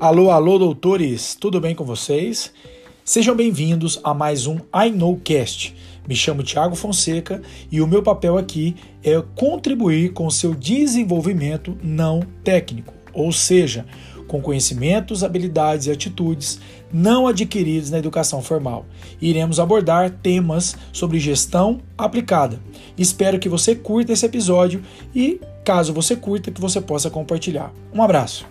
Alô, alô, doutores, tudo bem com vocês? Sejam bem-vindos a mais um I Know Cast. Me chamo Tiago Fonseca e o meu papel aqui é contribuir com seu desenvolvimento não técnico, ou seja, com conhecimentos, habilidades e atitudes não adquiridos na educação formal. Iremos abordar temas sobre gestão aplicada. Espero que você curta esse episódio e, caso você curta, que você possa compartilhar. Um abraço.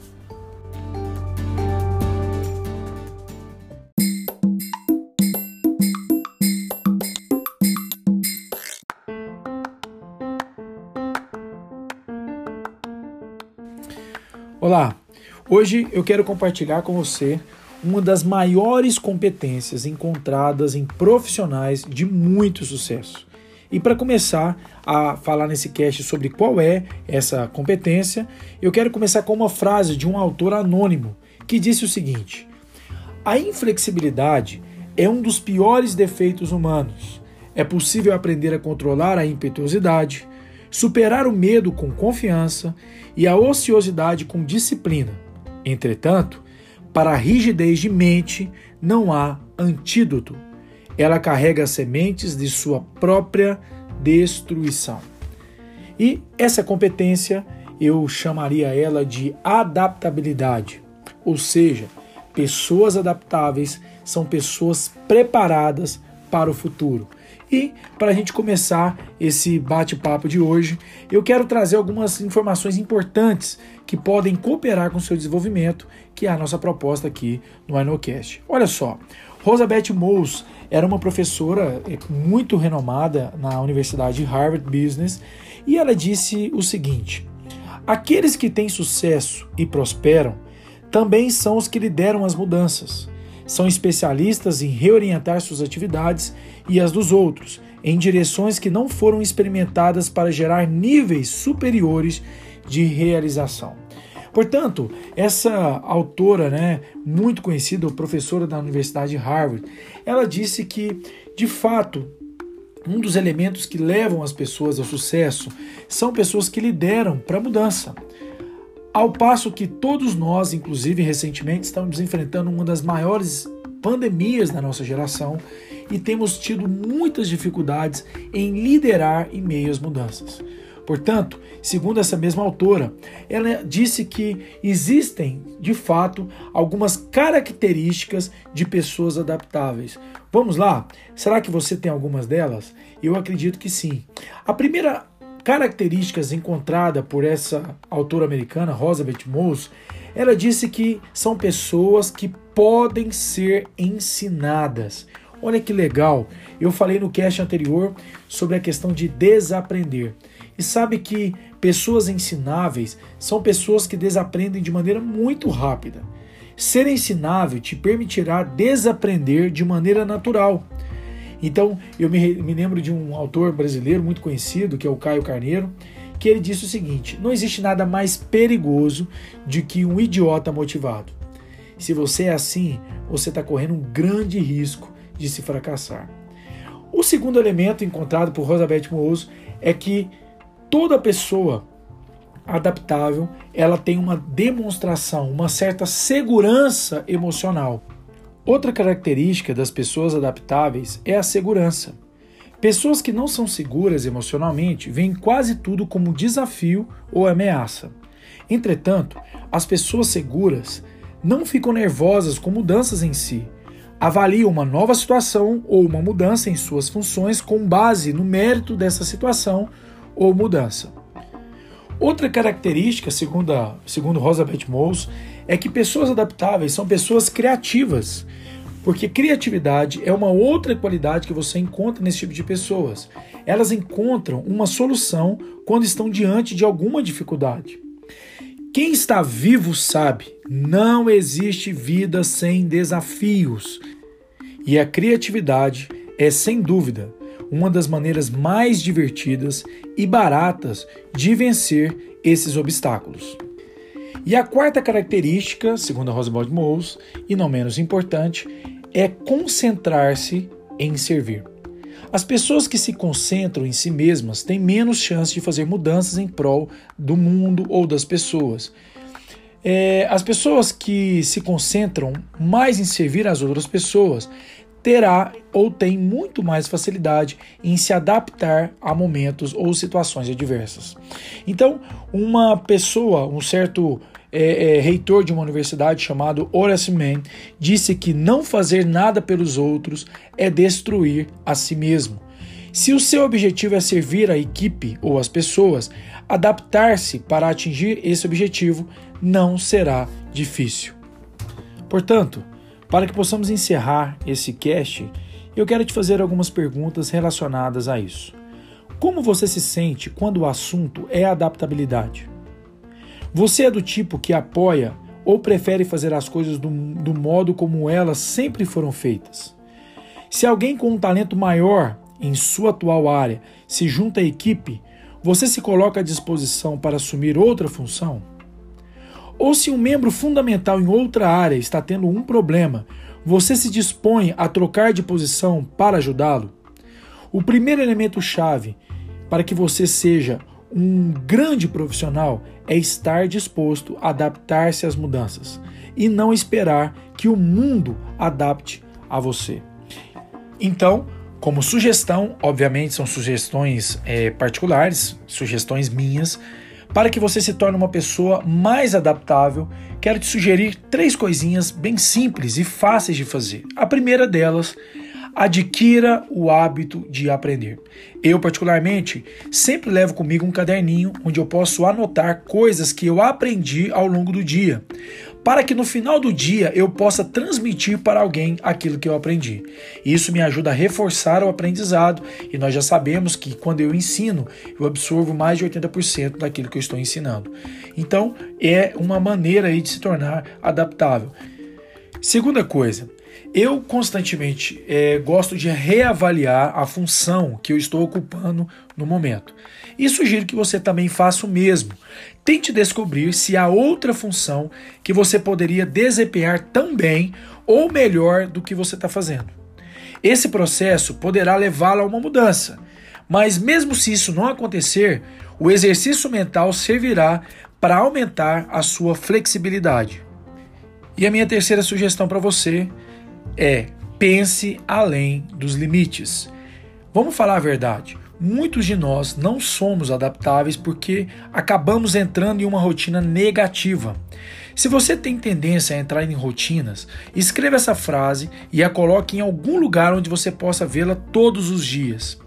Olá, hoje eu quero compartilhar com você uma das maiores competências encontradas em profissionais de muito sucesso. E para começar a falar nesse cast sobre qual é essa competência, eu quero começar com uma frase de um autor anônimo que disse o seguinte: A inflexibilidade é um dos piores defeitos humanos. É possível aprender a controlar a impetuosidade, superar o medo com confiança e a ociosidade com disciplina. Entretanto, para a rigidez de mente não há antídoto. Ela carrega as sementes de sua própria destruição. E essa competência eu chamaria ela de adaptabilidade. Ou seja, pessoas adaptáveis são pessoas preparadas para o futuro. E para a gente começar esse bate-papo de hoje, eu quero trazer algumas informações importantes que podem cooperar com o seu desenvolvimento, que é a nossa proposta aqui no INOCast. Olha só, Rosabeth Mose era uma professora eh, muito renomada na Universidade de Harvard Business e ela disse o seguinte: Aqueles que têm sucesso e prosperam também são os que lideram as mudanças. São especialistas em reorientar suas atividades e as dos outros em direções que não foram experimentadas para gerar níveis superiores de realização. Portanto, essa autora, né, muito conhecida, professora da Universidade de Harvard, ela disse que, de fato, um dos elementos que levam as pessoas ao sucesso são pessoas que lideram para a mudança. Ao passo que todos nós, inclusive recentemente, estamos enfrentando uma das maiores pandemias da nossa geração e temos tido muitas dificuldades em liderar em meio às mudanças. Portanto, segundo essa mesma autora, ela disse que existem, de fato, algumas características de pessoas adaptáveis. Vamos lá? Será que você tem algumas delas? Eu acredito que sim. A primeira características encontrada por essa autora americana, Rosabeth Mose, ela disse que são pessoas que podem ser ensinadas. Olha que legal! Eu falei no cast anterior sobre a questão de desaprender. E sabe que pessoas ensináveis são pessoas que desaprendem de maneira muito rápida. Ser ensinável te permitirá desaprender de maneira natural. Então, eu me, me lembro de um autor brasileiro muito conhecido, que é o Caio Carneiro, que ele disse o seguinte: não existe nada mais perigoso do que um idiota motivado. Se você é assim, você está correndo um grande risco de se fracassar. O segundo elemento encontrado por Rosabeth Mouso é que toda pessoa adaptável ela tem uma demonstração, uma certa segurança emocional. Outra característica das pessoas adaptáveis é a segurança. Pessoas que não são seguras emocionalmente veem quase tudo como desafio ou ameaça. Entretanto, as pessoas seguras não ficam nervosas com mudanças em si. Avaliam uma nova situação ou uma mudança em suas funções com base no mérito dessa situação ou mudança. Outra característica, segundo, a, segundo Rosabeth Mose, é que pessoas adaptáveis são pessoas criativas, porque criatividade é uma outra qualidade que você encontra nesse tipo de pessoas. Elas encontram uma solução quando estão diante de alguma dificuldade. Quem está vivo sabe, não existe vida sem desafios. E a criatividade é, sem dúvida, uma das maneiras mais divertidas e baratas de vencer esses obstáculos. E a quarta característica, segundo a Roosevelt Mose, e não menos importante, é concentrar-se em servir. As pessoas que se concentram em si mesmas têm menos chance de fazer mudanças em prol do mundo ou das pessoas. É, as pessoas que se concentram mais em servir as outras pessoas terá ou tem muito mais facilidade em se adaptar a momentos ou situações adversas. Então, uma pessoa, um certo é, é, reitor de uma universidade chamado Horace Mann disse que não fazer nada pelos outros é destruir a si mesmo. Se o seu objetivo é servir a equipe ou as pessoas, adaptar-se para atingir esse objetivo não será difícil. Portanto, para que possamos encerrar esse cast, eu quero te fazer algumas perguntas relacionadas a isso. Como você se sente quando o assunto é adaptabilidade? Você é do tipo que apoia ou prefere fazer as coisas do, do modo como elas sempre foram feitas? Se alguém com um talento maior em sua atual área se junta à equipe, você se coloca à disposição para assumir outra função? Ou se um membro fundamental em outra área está tendo um problema, você se dispõe a trocar de posição para ajudá-lo? O primeiro elemento-chave para que você seja um grande profissional é estar disposto a adaptar-se às mudanças e não esperar que o mundo adapte a você. Então, como sugestão, obviamente são sugestões é, particulares, sugestões minhas, para que você se torne uma pessoa mais adaptável, quero te sugerir três coisinhas bem simples e fáceis de fazer. A primeira delas, adquira o hábito de aprender. Eu, particularmente, sempre levo comigo um caderninho onde eu posso anotar coisas que eu aprendi ao longo do dia para que no final do dia eu possa transmitir para alguém aquilo que eu aprendi. Isso me ajuda a reforçar o aprendizado e nós já sabemos que quando eu ensino, eu absorvo mais de 80% daquilo que eu estou ensinando. Então, é uma maneira aí de se tornar adaptável. Segunda coisa, eu constantemente é, gosto de reavaliar a função que eu estou ocupando no momento. E sugiro que você também faça o mesmo. Tente descobrir se há outra função que você poderia desempenhar tão bem ou melhor do que você está fazendo. Esse processo poderá levá-lo a uma mudança, mas mesmo se isso não acontecer, o exercício mental servirá para aumentar a sua flexibilidade. E a minha terceira sugestão para você é pense além dos limites. Vamos falar a verdade. Muitos de nós não somos adaptáveis porque acabamos entrando em uma rotina negativa. Se você tem tendência a entrar em rotinas, escreva essa frase e a coloque em algum lugar onde você possa vê-la todos os dias.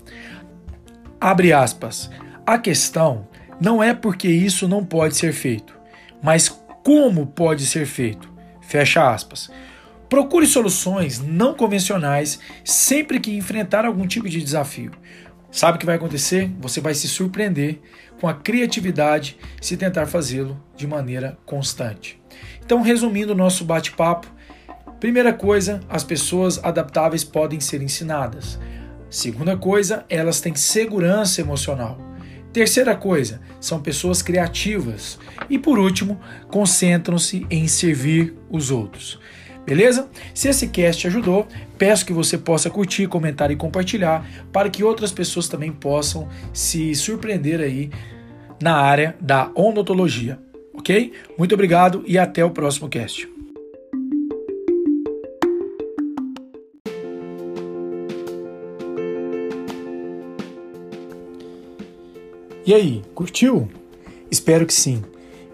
Abre aspas. A questão não é porque isso não pode ser feito, mas como pode ser feito. Fecha aspas. Procure soluções não convencionais sempre que enfrentar algum tipo de desafio. Sabe o que vai acontecer? Você vai se surpreender com a criatividade se tentar fazê-lo de maneira constante. Então, resumindo o nosso bate-papo, primeira coisa, as pessoas adaptáveis podem ser ensinadas. Segunda coisa, elas têm segurança emocional. Terceira coisa, são pessoas criativas. E por último, concentram-se em servir os outros. Beleza? Se esse cast ajudou, peço que você possa curtir, comentar e compartilhar para que outras pessoas também possam se surpreender aí na área da odontologia, ok? Muito obrigado e até o próximo cast. E aí, curtiu? Espero que sim.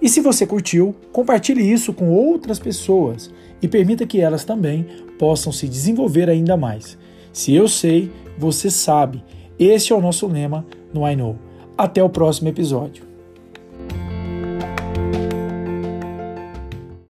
E se você curtiu, compartilhe isso com outras pessoas e permita que elas também possam se desenvolver ainda mais. Se eu sei, você sabe. Esse é o nosso lema no I Know. Até o próximo episódio.